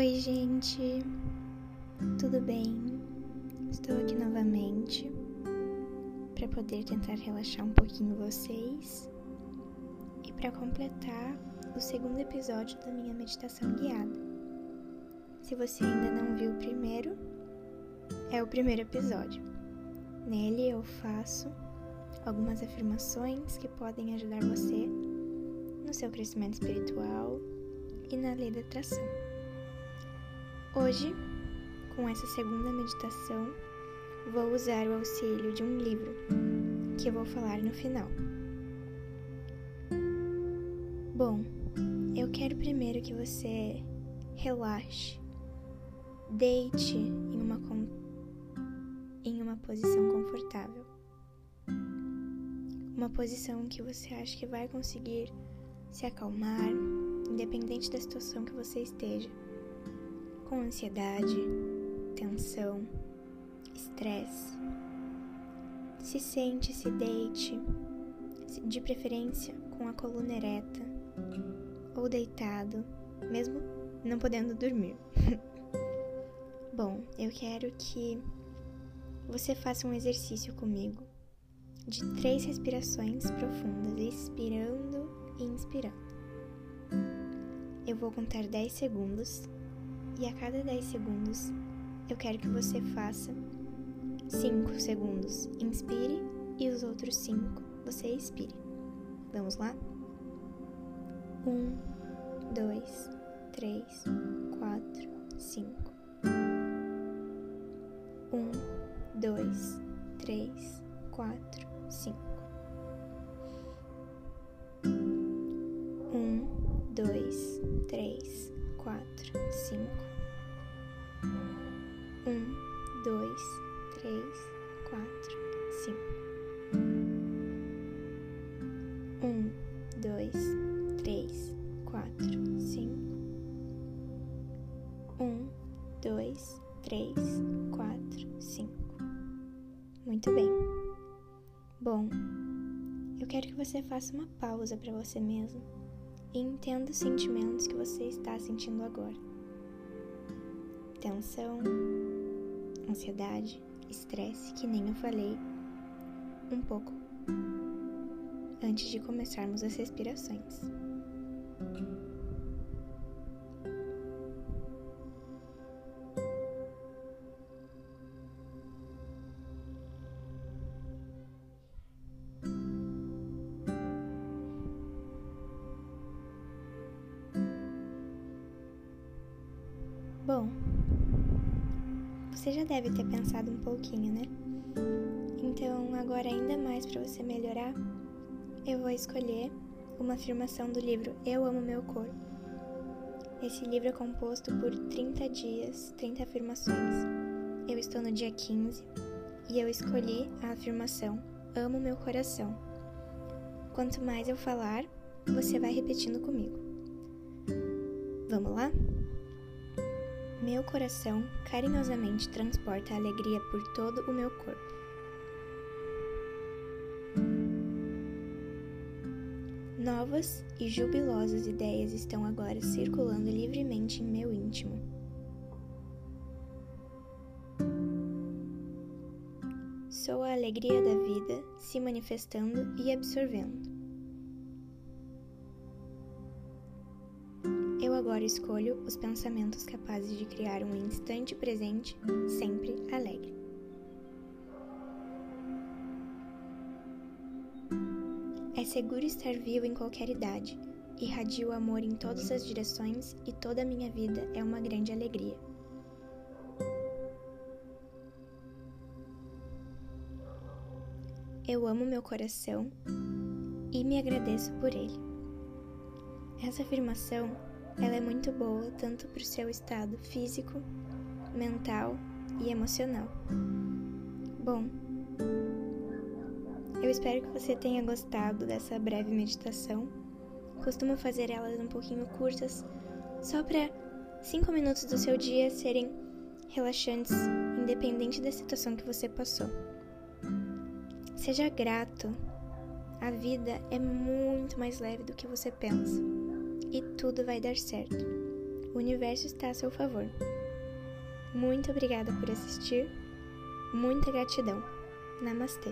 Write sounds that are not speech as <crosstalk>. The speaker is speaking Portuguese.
Oi, gente, tudo bem? Estou aqui novamente para poder tentar relaxar um pouquinho vocês e para completar o segundo episódio da minha meditação guiada. Se você ainda não viu o primeiro, é o primeiro episódio. Nele eu faço algumas afirmações que podem ajudar você no seu crescimento espiritual e na lei da atração. Hoje, com essa segunda meditação, vou usar o auxílio de um livro que eu vou falar no final. Bom, eu quero primeiro que você relaxe, deite em uma, em uma posição confortável. Uma posição que você acha que vai conseguir se acalmar, independente da situação que você esteja com ansiedade, tensão, estresse. Se sente, se deite, de preferência com a coluna ereta ou deitado, mesmo não podendo dormir. <laughs> Bom, eu quero que você faça um exercício comigo de três respirações profundas, expirando e inspirando. Eu vou contar 10 segundos e a cada 10 segundos eu quero que você faça 5 segundos inspire e os outros 5 você expire. Vamos lá? 1, 2, 3, 4, 5. 1, 2, 3, 4, 5. 1, 2, 3, 4, 5 um, dois, três, quatro, cinco. Um, dois, três, quatro, cinco. Um, dois, três, quatro, cinco. Muito bem. Bom, eu quero que você faça uma pausa para você mesmo e entenda os sentimentos que você está sentindo agora tensão, ansiedade, estresse, que nem eu falei um pouco antes de começarmos as respirações. Bom, você já deve ter pensado um pouquinho, né? Então, agora ainda mais para você melhorar, eu vou escolher uma afirmação do livro Eu Amo Meu Corpo. Esse livro é composto por 30 dias, 30 afirmações. Eu estou no dia 15 e eu escolhi a afirmação Amo meu coração. Quanto mais eu falar, você vai repetindo comigo. Vamos lá? Meu coração carinhosamente transporta a alegria por todo o meu corpo. Novas e jubilosas ideias estão agora circulando livremente em meu íntimo. Sou a alegria da vida se manifestando e absorvendo. Agora escolho os pensamentos capazes de criar um instante presente, sempre alegre. É seguro estar vivo em qualquer idade. Irradio amor em todas as direções e toda a minha vida é uma grande alegria. Eu amo meu coração e me agradeço por ele. Essa afirmação ela é muito boa tanto para o seu estado físico, mental e emocional. Bom, eu espero que você tenha gostado dessa breve meditação. Costumo fazer elas um pouquinho curtas, só para 5 minutos do seu dia serem relaxantes, independente da situação que você passou. Seja grato. A vida é muito mais leve do que você pensa e tudo vai dar certo. O universo está a seu favor. Muito obrigada por assistir. Muita gratidão. Namastê.